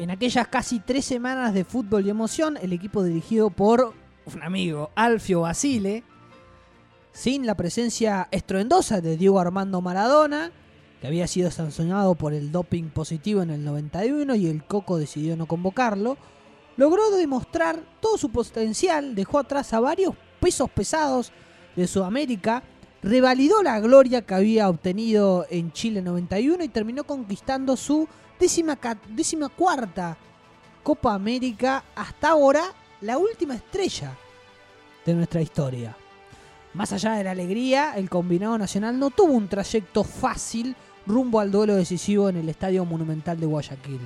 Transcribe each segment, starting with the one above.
En aquellas casi tres semanas de fútbol y emoción, el equipo dirigido por un amigo, Alfio Basile, sin la presencia estruendosa de Diego Armando Maradona, que había sido sancionado por el doping positivo en el 91 y el Coco decidió no convocarlo, logró demostrar todo su potencial, dejó atrás a varios pesos pesados de Sudamérica, revalidó la gloria que había obtenido en Chile 91 y terminó conquistando su décima, cuarta Copa América, hasta ahora la última estrella de nuestra historia. Más allá de la alegría, el combinado nacional no tuvo un trayecto fácil rumbo al duelo decisivo en el Estadio Monumental de Guayaquil.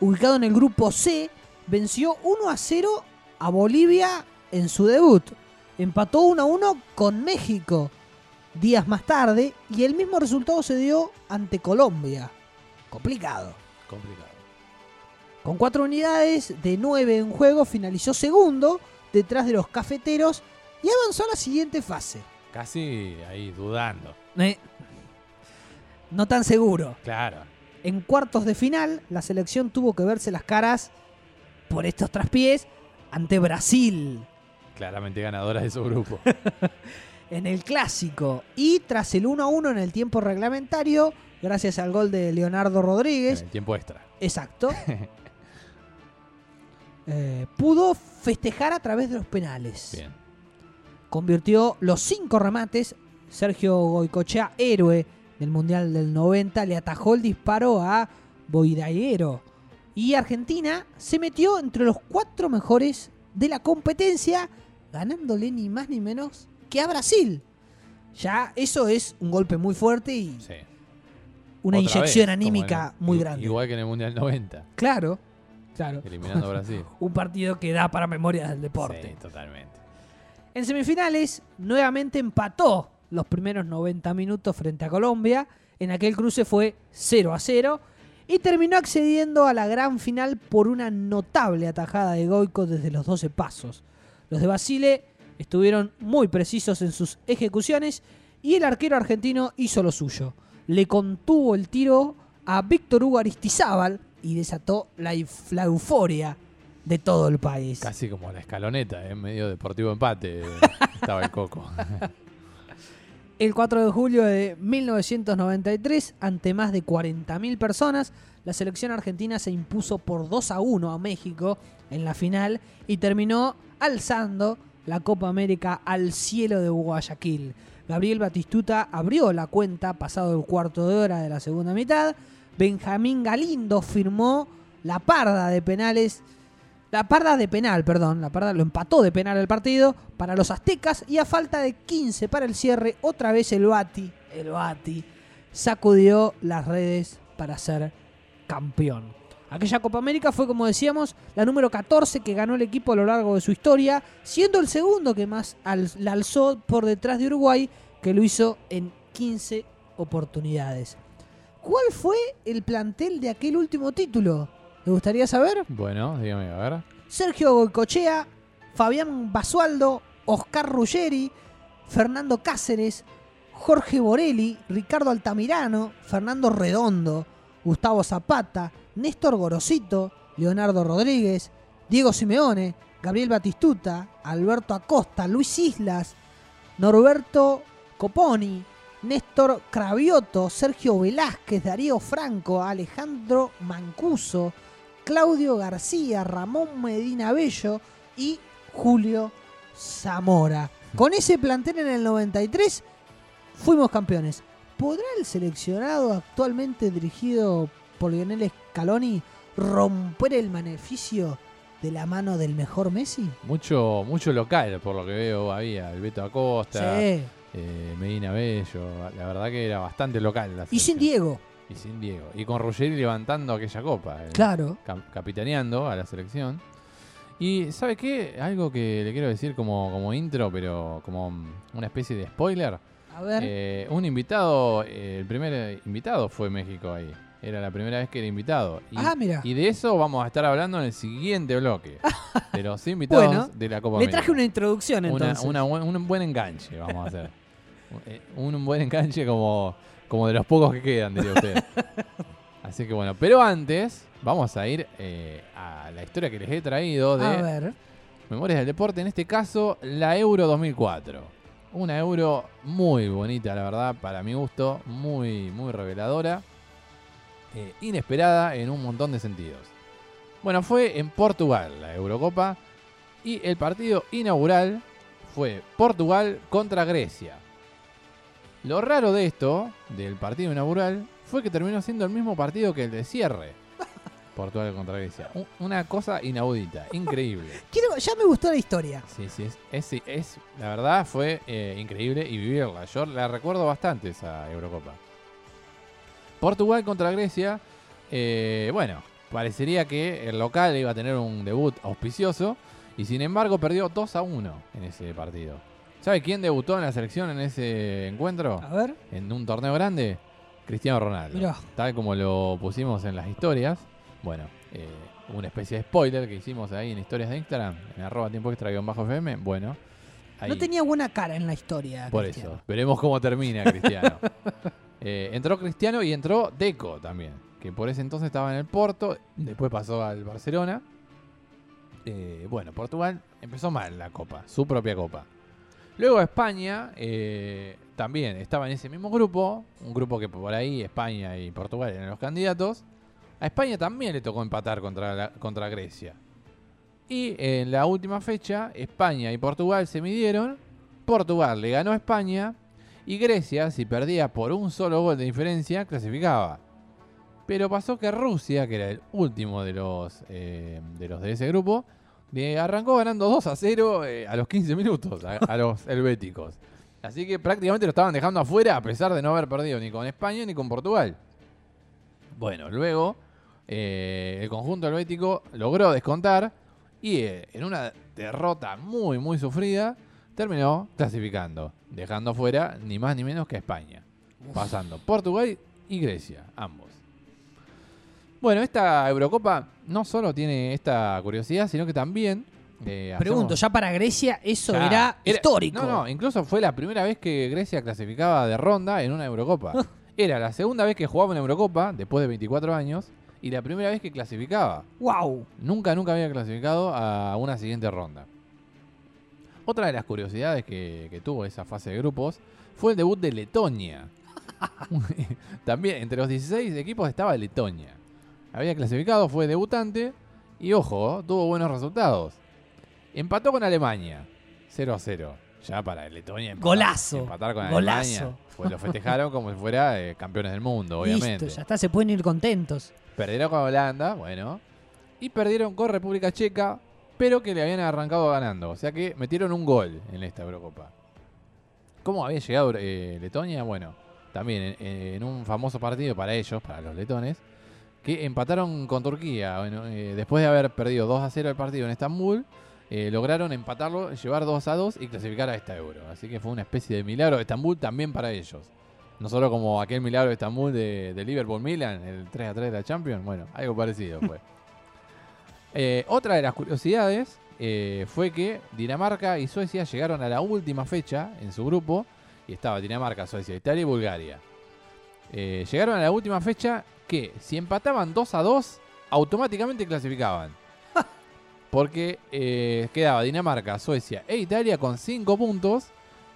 Ubicado en el grupo C, venció 1 a 0 a Bolivia en su debut. Empató 1 a 1 con México días más tarde y el mismo resultado se dio ante Colombia. Complicado. Complicado. Con cuatro unidades de 9 en juego finalizó segundo detrás de los cafeteros y avanzó a la siguiente fase. Casi ahí dudando. Eh, no tan seguro. Claro. En cuartos de final, la selección tuvo que verse las caras por estos traspiés ante Brasil. Claramente ganadora de su grupo. en el clásico. Y tras el 1 a 1 en el tiempo reglamentario, gracias al gol de Leonardo Rodríguez. En el tiempo extra. Exacto. eh, pudo festejar a través de los penales. Bien. Convirtió los cinco remates. Sergio Goicochea, héroe del Mundial del 90, le atajó el disparo a Boidaero. Y Argentina se metió entre los cuatro mejores de la competencia, ganándole ni más ni menos que a Brasil. Ya eso es un golpe muy fuerte y Sí. Una Otra inyección vez, anímica en- muy grande. Igual que en el Mundial 90, Claro, claro. eliminando a Brasil. Un partido que da para memorias del deporte. Sí, totalmente. En semifinales, nuevamente empató los primeros 90 minutos frente a Colombia. En aquel cruce fue 0 a 0 y terminó accediendo a la gran final por una notable atajada de Goico desde los 12 pasos. Los de Basile estuvieron muy precisos en sus ejecuciones y el arquero argentino hizo lo suyo. Le contuvo el tiro a Víctor Hugo Aristizábal y desató la, euf- la euforia de todo el país. Casi como la escaloneta, en medio deportivo empate estaba el coco. El 4 de julio de 1993, ante más de 40.000 personas, la selección argentina se impuso por 2 a 1 a México en la final y terminó alzando la Copa América al cielo de Guayaquil. Gabriel Batistuta abrió la cuenta pasado el cuarto de hora de la segunda mitad. Benjamín Galindo firmó la parda de penales la parda de penal, perdón, la parda lo empató de penal el partido para los aztecas y a falta de 15 para el cierre, otra vez el Bati, el Bati, sacudió las redes para ser campeón. Aquella Copa América fue, como decíamos, la número 14 que ganó el equipo a lo largo de su historia, siendo el segundo que más al- la alzó por detrás de Uruguay, que lo hizo en 15 oportunidades. ¿Cuál fue el plantel de aquel último título? ¿Le gustaría saber? Bueno, dígame, a ver. Sergio Goicochea, Fabián Basualdo, Oscar Ruggeri, Fernando Cáceres, Jorge Borelli, Ricardo Altamirano, Fernando Redondo, Gustavo Zapata, Néstor Gorosito, Leonardo Rodríguez, Diego Simeone, Gabriel Batistuta, Alberto Acosta, Luis Islas, Norberto Coponi, Néstor Cravioto, Sergio Velázquez, Darío Franco, Alejandro Mancuso, Claudio García, Ramón Medina Bello y Julio Zamora. Con ese plantel en el 93 fuimos campeones. ¿Podrá el seleccionado actualmente dirigido por Lionel Scaloni romper el beneficio de la mano del mejor Messi? Mucho, mucho local, por lo que veo, había el Beto Acosta, Sí. eh, Medina Bello. La verdad que era bastante local. La Y sin. Diego, Y sin Diego. Y con Ruggeri levantando aquella copa. eh, claro. cap- capitaneando a la selección. Y ¿sabe qué? Algo que le quiero decir como, como intro, pero como una especie de spoiler. A ver. Eh, un invitado, el primer invitado fue México ahí. Era la primera vez que era invitado. Y, Ah, mira. y de eso vamos a estar hablando en el siguiente bloque. de los invitados Bueno, de la Copa Le América. traje una introducción entonces. una un buen enganche vamos a hacer. Eh, un buen enganche como, como de los pocos que quedan, diría usted. Así que bueno, pero antes, vamos a ir eh, a la historia que les he traído de A ver. Memorias del Deporte, en este caso la Euro 2004. Una Euro muy bonita, la verdad, para mi gusto, muy, muy reveladora, eh, inesperada en un montón de sentidos. Bueno, fue en Portugal la Eurocopa y el partido inaugural fue Portugal contra Grecia. Lo raro de esto, del partido inaugural, fue que terminó siendo el mismo partido que el de cierre. Portugal contra Grecia. Una cosa inaudita, increíble. Quiero, ya me gustó la historia. Sí, sí, es, es- es- la verdad fue eh, increíble y vivirla. Yo la recuerdo bastante esa Eurocopa. Portugal contra Grecia, eh, bueno, parecería que el local iba a tener un debut auspicioso y sin embargo perdió 2 a 1 en ese partido. ¿Sabe quién debutó en la selección en ese encuentro? A ver. En un torneo grande, Cristiano Ronaldo. Mirá. Tal como lo pusimos en las historias. Bueno, eh, una especie de spoiler que hicimos ahí en historias de Instagram, en arroba tiempo extra guion bajo FM. Bueno, ahí, No tenía buena cara en la historia. por Cristiano. eso. Veremos cómo termina Cristiano. Eh, entró Cristiano y entró Deco también, que por ese entonces estaba en el Porto, después pasó al Barcelona. Eh, bueno, Portugal empezó mal la copa, su propia copa. Luego España eh, también estaba en ese mismo grupo, un grupo que por ahí España y Portugal eran los candidatos. A España también le tocó empatar contra, contra Grecia. Y en la última fecha, España y Portugal se midieron. Portugal le ganó a España. Y Grecia, si perdía por un solo gol de diferencia, clasificaba. Pero pasó que Rusia, que era el último de los, eh, de, ese grupo, arrancó ganando 2 a 0 eh, a los 15 minutos a, los helvéticos. Así que prácticamente lo estaban dejando afuera a pesar de no haber perdido ni con España ni con Portugal. Bueno, luego eh, el conjunto helvético logró descontar y en una derrota muy, muy sufrida terminó clasificando, dejando fuera ni más ni menos que España, pasando Portugal y Grecia, ambos. Bueno, esta Eurocopa no solo tiene esta curiosidad, sino que también... eh, Pregunto, hacemos- ya para Grecia eso Ya, era, histórico. No, no, incluso fue la primera vez que Grecia clasificaba de ronda en una Eurocopa. Era la segunda vez que jugaba una Eurocopa, después de 24 años, y la primera vez que clasificaba. Wow. Nunca, nunca había clasificado a una siguiente ronda. Otra de las curiosidades que, que tuvo esa fase de grupos fue el debut de Letonia. También entre los 16 equipos estaba Letonia. Había clasificado, fue debutante y ojo, tuvo buenos resultados. Empató con Alemania, 0 a 0. Ya para Letonia empatar, Golazo, empatar con golazo. Alemania. Pues lo festejaron como si fuera eh, campeones del mundo, obviamente. Listo, ya está, se pueden ir contentos. Perdieron con Holanda, bueno. Y perdieron con República Checa, pero que le habían arrancado ganando. O sea que metieron un gol en esta Eurocopa. ¿Cómo había llegado eh, Letonia? Bueno, también en, en un famoso partido para ellos, para los letones, que empataron con Turquía. Bueno, eh, después de haber perdido 2 a 0 el partido en Estambul, eh, lograron empatarlo, llevar 2 a 2 y clasificar a esta Euro. Así que fue una especie de milagro de Estambul también para ellos. No solo como aquel milagro de Estambul de, de Liverpool-Milan, el 3 a 3 de la Champions. Bueno, algo parecido fue. Eh, otra de las curiosidades eh, fue que Dinamarca y Suecia llegaron a la última fecha en su grupo. Y estaba Dinamarca, Suecia, Italia y Bulgaria. Eh, llegaron a la última fecha que si empataban 2 a 2, automáticamente clasificaban. Porque eh, quedaba Dinamarca, Suecia e Italia con 5 puntos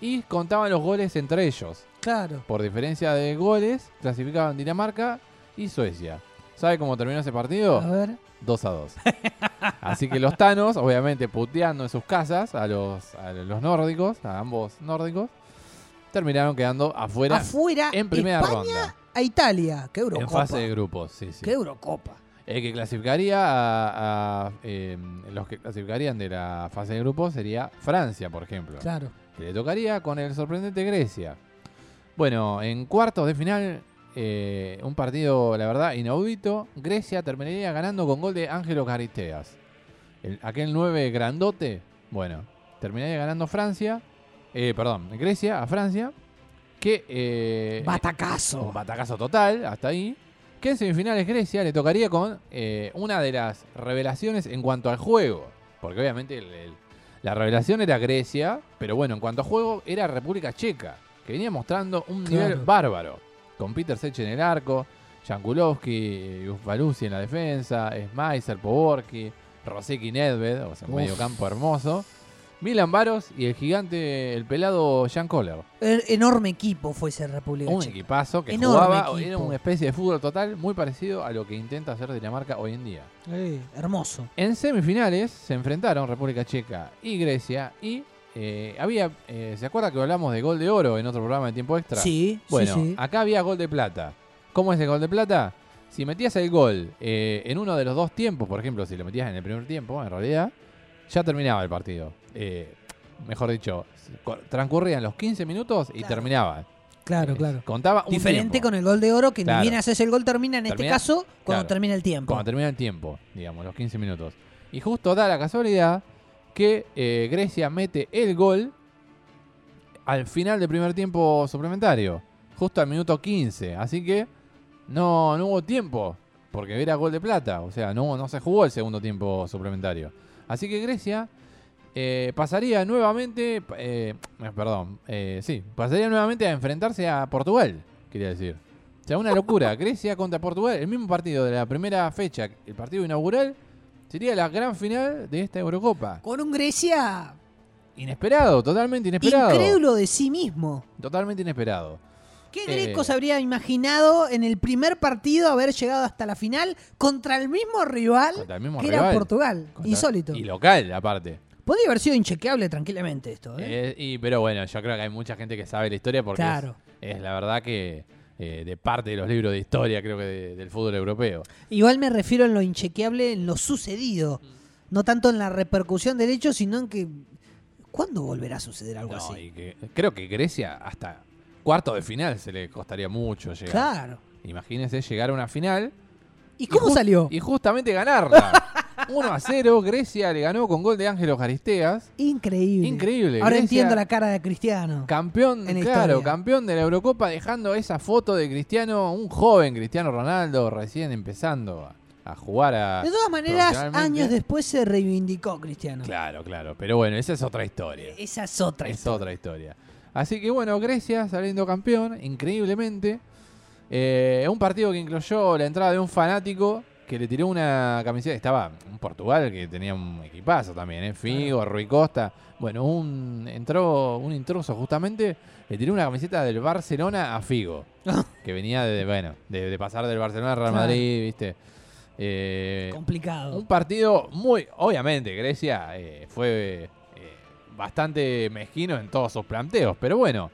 y contaban los goles entre ellos. Claro. Por diferencia de goles, clasificaban Dinamarca y Suecia. ¿Sabe cómo terminó ese partido? A ver. 2 a 2. Así que los tanos, obviamente puteando en sus casas a los, a los nórdicos, a ambos nórdicos, terminaron quedando afuera Afuera, en primera España ronda. a Italia. Qué En Eurocopa. fase de grupos, sí, sí. Qué Eurocopa. El que clasificaría a, a, eh, los que clasificarían de la fase de grupos sería Francia, por ejemplo. Claro. que le tocaría con el sorprendente Grecia. Bueno, en cuartos de final, eh, un partido, la verdad, inaudito. Grecia terminaría ganando con gol de Ángelo Caristeas. El- aquel 9 grandote, bueno, terminaría ganando Francia, eh, perdón, Grecia a Francia, que... eh, Batacazo. un batacazo total, hasta ahí. Que en semifinales Grecia le tocaría con eh, una de las revelaciones en cuanto al juego. Porque obviamente el- el- la revelación era Grecia, pero bueno, en cuanto a juego era República Checa, que venía mostrando un Claro. nivel bárbaro. Con Peter Sech en el arco, Jankulovski, Ufbalusi en la defensa, Smeiser, Poborki, Roseki Nedved, o sea, un Uf. medio campo hermoso. Milan Baros y el gigante, el pelado Jan Koller. Er- enorme equipo fue ese República Un Checa. equipazo que Enorme jugaba, equipo. era una especie de fútbol total muy parecido a lo que intenta hacer Dinamarca hoy en día. Eh, hermoso. En semifinales se enfrentaron República Checa y Grecia y eh, había, eh, ¿se acuerda que hablamos de gol de oro en otro programa de tiempo extra? Sí, Bueno, sí, sí. acá había gol de plata. ¿Cómo es el gol de plata? Si metías el gol eh, en uno de los dos tiempos, por ejemplo, si lo metías en el primer tiempo, en realidad, ya terminaba el partido. Eh, mejor dicho, transcurrían los 15 minutos y Claro. terminaba. Claro, Eh, claro. Contaba un Diferente tiempo. con el gol de oro, que Claro. ni bien haces el gol, termina en este caso cuando claro. termina el tiempo. Cuando termina el tiempo, digamos, los 15 minutos. Y justo da la casualidad que eh, Grecia mete el gol al final del primer tiempo suplementario, justo al minuto 15. Así que no, no hubo tiempo, porque era gol de plata, o sea, no, no se jugó el segundo tiempo suplementario. Así que Grecia eh, pasaría nuevamente, eh, perdón, eh, sí, pasaría nuevamente a enfrentarse a Portugal, quería decir. O sea, una locura. Grecia contra Portugal, el mismo partido de la primera fecha, el partido inaugural, sería la gran final de esta Eurocopa. Con un Grecia Inesperado, totalmente inesperado. incrédulo de sí mismo. Totalmente inesperado. ¿Qué Eh. greco se habría imaginado en el primer partido haber llegado hasta la final contra el mismo rival Contra el mismo que rival. era Portugal? Contra- Insólito. Y local, aparte. Podría haber sido inchequeable tranquilamente esto. ¿eh? Eh, y, pero bueno, yo creo que hay mucha gente que sabe la historia porque es, la verdad que eh, de parte de los libros de historia, creo que de- del fútbol europeo. Igual me refiero en lo inchequeable, en lo sucedido. No tanto en la repercusión del hecho, sino en que. ¿Cuándo volverá a suceder algo No, así? y que, creo que Grecia hasta cuarto de final se le costaría mucho llegar. Claro. Imagínense llegar a una final ¿Y cómo ju- salió? Y justamente ganarla. 1 a 0, Grecia le ganó con gol de Ángelo Jaristeas. Increíble. Increíble. Ahora Grecia- entiendo la cara de Cristiano. Campeón, En la claro, historia. campeón de la Eurocopa, dejando esa foto de Cristiano, un joven Cristiano Ronaldo, recién empezando a, jugar a. De todas maneras, años después se reivindicó Cristiano. Claro, claro. Pero bueno, esa es otra historia. Esa es otra. Es historia. otra historia. Así que bueno, Grecia saliendo campeón, increíblemente. Eh, un partido que incluyó la entrada de un fanático que le tiró una camiseta. Estaba un Portugal que tenía un equipazo también, ¿eh? Figo, Rui Costa. Bueno, un entró un intruso justamente, le tiró una camiseta del Barcelona a Figo. que venía de, bueno, de, de pasar del Barcelona al Real. Madrid, ¿viste? Eh, Complicado. un partido muy, obviamente, Grecia eh, fue eh, bastante mezquino en todos sus planteos, pero bueno,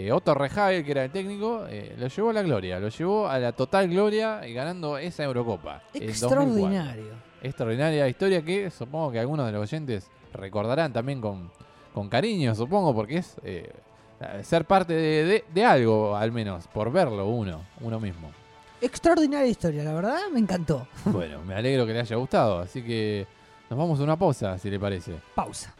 eh, Otto Rehagel, que era el técnico, eh, lo llevó a la gloria, lo llevó a la total gloria y ganando esa Eurocopa. en 2004. Extraordinario. Extraordinaria historia que supongo que algunos de los oyentes recordarán también con, con cariño, supongo, porque es eh, ser parte de, de- de algo, al menos, por verlo uno, uno mismo. Extraordinaria historia, la verdad, me encantó. Bueno, me alegro que le haya gustado, así que nos vamos a una pausa, si le parece. Pausa.